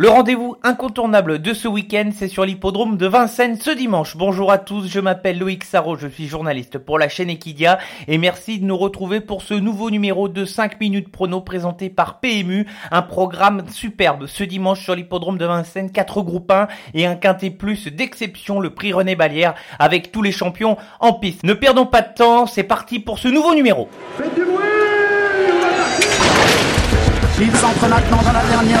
Le rendez-vous incontournable de ce week-end, c'est sur l'hippodrome de Vincennes ce dimanche. Bonjour à tous, je m'appelle Loïc Sarro, je suis journaliste pour la chaîne Equidia et merci de nous retrouver pour ce nouveau numéro de 5 minutes prono présenté par PMU, un programme superbe ce dimanche sur l'hippodrome de Vincennes, 4 groupes 1 et un quintet plus d'exception, le prix René Balière avec tous les champions en piste. Ne perdons pas de temps, c'est parti pour ce nouveau numéro. Faites du maintenant dans la dernière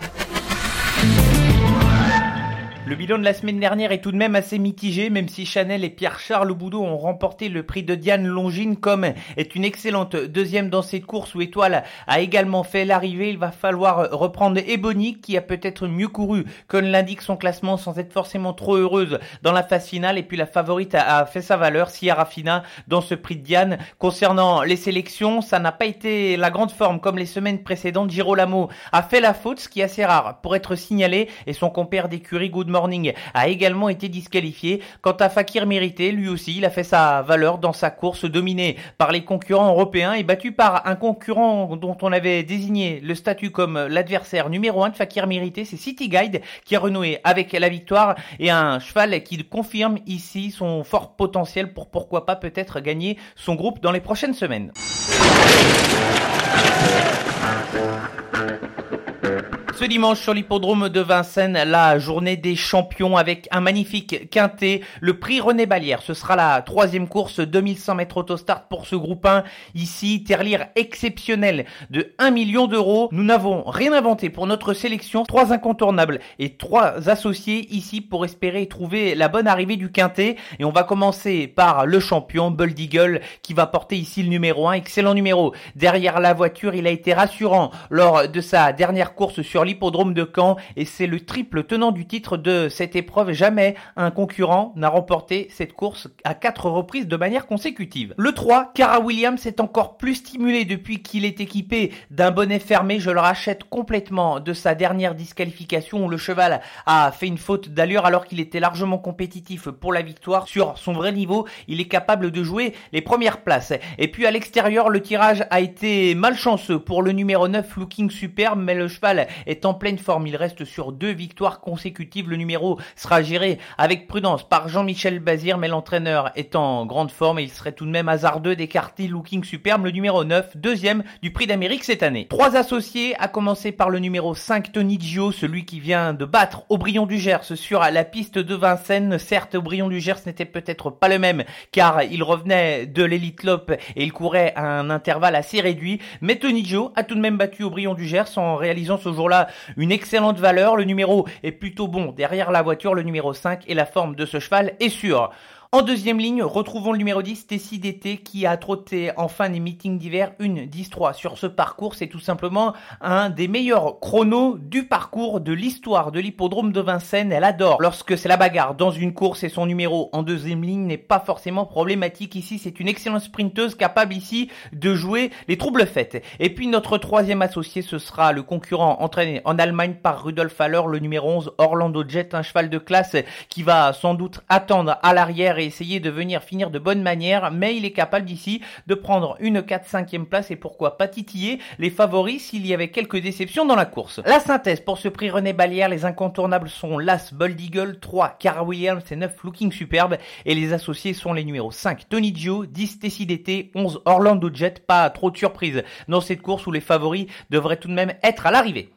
Le bilan de la semaine dernière est tout de même assez mitigé, même si Chanel et Pierre-Charles Boudot ont remporté le prix de Diane Longine, comme est une excellente deuxième dans cette course où Étoile a également fait l'arrivée. Il va falloir reprendre Ebony, qui a peut-être mieux couru que l'indique son classement sans être forcément trop heureuse dans la phase finale. Et puis la favorite a, fait sa valeur, Sierra Fina, dans ce prix de Diane. Concernant les sélections, ça n'a pas été la grande forme comme les semaines précédentes. Girolamo a fait la faute, ce qui est assez rare pour être signalé, et son compère d'écurie Goodmore a également été disqualifié. Quant à Fakir Mérité, lui aussi, il a fait sa valeur dans sa course dominée par les concurrents européens et battu par un concurrent dont on avait désigné le statut comme l'adversaire numéro 1 de Fakir Mérité, c'est City Guide qui a renoué avec la victoire et un cheval qui confirme ici son fort potentiel pour pourquoi pas peut-être gagner son groupe dans les prochaines semaines. Ce dimanche sur l'hippodrome de Vincennes, la journée des champions avec un magnifique quintet, le prix René Balière. Ce sera la troisième course, 2100 mètres autostart pour ce groupe 1. Ici, terlire exceptionnel de 1 million d'euros. Nous n'avons rien inventé pour notre sélection. Trois incontournables et trois associés ici pour espérer trouver la bonne arrivée du quintet. Et on va commencer par le champion, Eagle, qui va porter ici le numéro 1. Excellent numéro. Derrière la voiture, il a été rassurant lors de sa dernière course sur l'hippodrome de Caen et c'est le triple tenant du titre de cette épreuve. Jamais un concurrent n'a remporté cette course à quatre reprises de manière consécutive. Le 3, Cara Williams est encore plus stimulé depuis qu'il est équipé d'un bonnet fermé. Je le rachète complètement de sa dernière disqualification où le cheval a fait une faute d'allure alors qu'il était largement compétitif pour la victoire sur son vrai niveau. Il est capable de jouer les premières places. Et puis à l'extérieur, le tirage a été malchanceux pour le numéro 9 Looking Superbe, mais le cheval est en pleine forme. Il reste sur deux victoires consécutives. Le numéro sera géré avec prudence par Jean-Michel Bazir, mais l'entraîneur est en grande forme et il serait tout de même hasardeux d'écarter Looking Superbe, le numéro 9, deuxième du prix d'Amérique cette année. Trois associés, à commencer par le numéro 5, Tony Gio, celui qui vient de battre Aubryon du Gers sur la piste de Vincennes. Certes, Aubryon du Gers n'était peut-être pas le même, car il revenait de l'élite Lop et il courait à un intervalle assez réduit, mais Tony Gio a tout de même battu Aubryon du Gers en réalisant ce jour-là une excellente valeur. Le numéro est plutôt bon derrière la voiture, le numéro 5 et la forme de ce cheval est sûre. En deuxième ligne, retrouvons le numéro 10, Tessie d'été, qui a trotté en fin des meetings d'hiver une 10-3 sur ce parcours. C'est tout simplement un des meilleurs chronos du parcours de l'histoire de l'hippodrome de Vincennes. Elle adore lorsque c'est la bagarre dans une course et son numéro en deuxième ligne n'est pas forcément problématique ici. C'est une excellente sprinteuse capable ici de jouer les troubles faites. Et puis notre troisième associé, ce sera le concurrent entraîné en Allemagne par Rudolf Haller, le numéro 11, Orlando Jet, un cheval de classe qui va sans doute attendre à l'arrière essayer de venir finir de bonne manière, mais il est capable d'ici de prendre une 4-5e place et pourquoi pas titiller les favoris s'il y avait quelques déceptions dans la course. La synthèse pour ce prix René Balière, les incontournables sont Las Bold Eagle, 3 Cara Williams et 9 Looking Superbe et les associés sont les numéros 5 Tony Gio, 10 Tessie d'été, 11 Orlando Jet, pas trop de surprise dans cette course où les favoris devraient tout de même être à l'arrivée.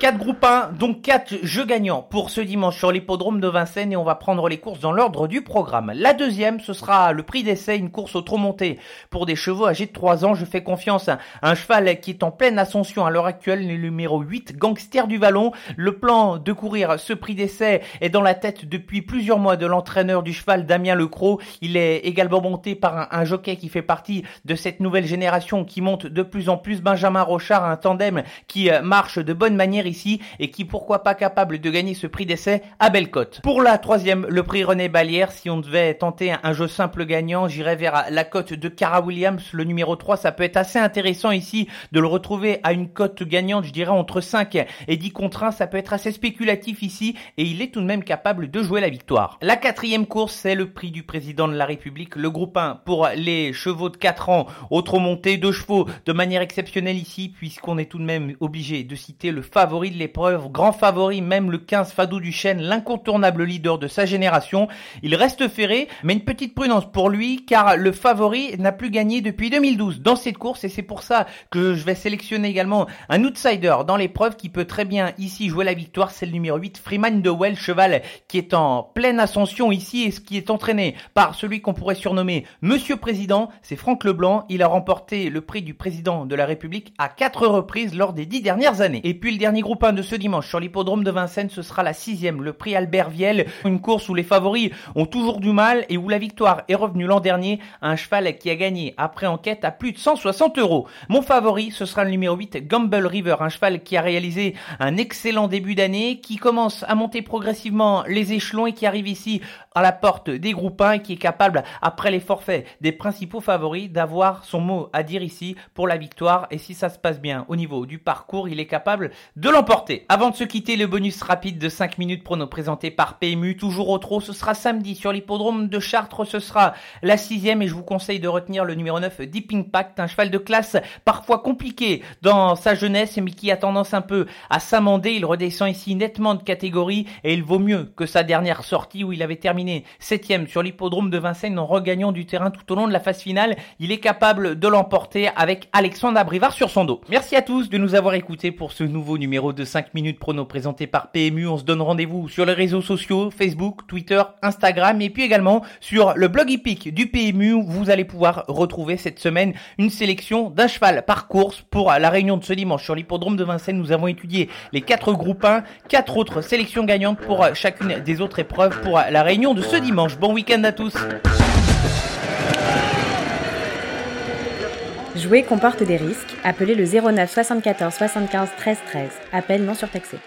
4 groupes 1, donc 4 jeux gagnants pour ce dimanche sur l'hippodrome de Vincennes et on va prendre les courses dans l'ordre du programme. La deuxième, ce sera le prix d'essai, une course au trop monté pour des chevaux âgés de 3 ans. Je fais confiance à un cheval qui est en pleine ascension à l'heure actuelle, le numéro 8, Gangster du Vallon. Le plan de courir ce prix d'essai est dans la tête depuis plusieurs mois de l'entraîneur du cheval, Damien Lecros. Il est également monté par un, jockey qui fait partie de cette nouvelle génération qui monte de plus en plus, Benjamin Rochard, un tandem qui euh, marche de bonne manière ici et qui pourquoi pas capable de gagner ce prix d'essai à belle cote. Pour la troisième, le prix René Balière, si on devait tenter un jeu simple gagnant, j'irais vers la cote de Cara Williams, le numéro 3, ça peut être assez intéressant ici de le retrouver à une cote gagnante, je dirais entre 5 et 10 contre 1, ça peut être assez spéculatif ici et il est tout de même capable de jouer la victoire. La quatrième course, c'est le prix du président de la République, le groupe 1 pour les chevaux de 4 ans, autre montée de chevaux de manière exceptionnelle ici puisqu'on est tout de même obligé de citer le favori de l'épreuve, grand favori même le 15 Fadou Duchesne, l'incontournable leader de sa génération. Il reste ferré, mais une petite prudence pour lui car le favori n'a plus gagné depuis 2012 dans cette course et c'est pour ça que je vais sélectionner également un outsider dans l'épreuve qui peut très bien ici jouer la victoire, c'est le numéro 8 Freeman de Well, cheval qui est en pleine ascension ici et ce qui est entraîné par celui qu'on pourrait surnommer Monsieur Président, c'est Franck Leblanc, il a remporté le prix du président de la République à quatre reprises lors des dix dernières années. Et puis le dernier groupe 1 de ce dimanche sur l'hippodrome de Vincennes, ce sera la sixième, le prix Albert Viel, une course où les favoris ont toujours du mal et où la victoire est revenue l'an dernier un cheval qui a gagné après enquête à plus de 160 euros. Mon favori, ce sera le numéro 8, Gamble River, un cheval qui a réalisé un excellent début d'année, qui commence à monter progressivement les échelons et qui arrive ici à la porte des groupes 1 et qui est capable, après les forfaits des principaux favoris, d'avoir son mot à dire ici pour la victoire. Et si ça se passe bien au niveau du parcours, il est capable de l'emporter. Avant de se quitter, le bonus rapide de 5 minutes prono présenté par PMU, toujours au trot, ce sera samedi sur l'hippodrome de Chartres, ce sera la sixième et je vous conseille de retenir le numéro 9, Deep Impact, un cheval de classe parfois compliqué dans sa jeunesse mais qui a tendance un peu à s'amender. Il redescend ici nettement de catégorie et il vaut mieux que sa dernière sortie où il avait terminé septième sur l'hippodrome de Vincennes en regagnant du terrain tout au long de la phase finale. Il est capable de l'emporter avec Alexandre Abrivard sur son dos. Merci à tous de nous avoir écoutés pour ce nouveau numéro de 5 minutes prono présenté par PMU. On se donne rendez-vous sur les réseaux sociaux, Facebook, Twitter, Instagram et puis également sur le blog hippique du PMU où vous allez pouvoir retrouver cette semaine une sélection d'un cheval par course pour la réunion de ce dimanche sur l'hippodrome de Vincennes. Nous avons étudié les quatre groupes 1, quatre autres sélections gagnantes pour chacune des autres épreuves pour la réunion de ce dimanche. Bon week-end à tous. Jouer comporte des risques. Appelez le 09 74 75 13 13. Appel non surtaxé.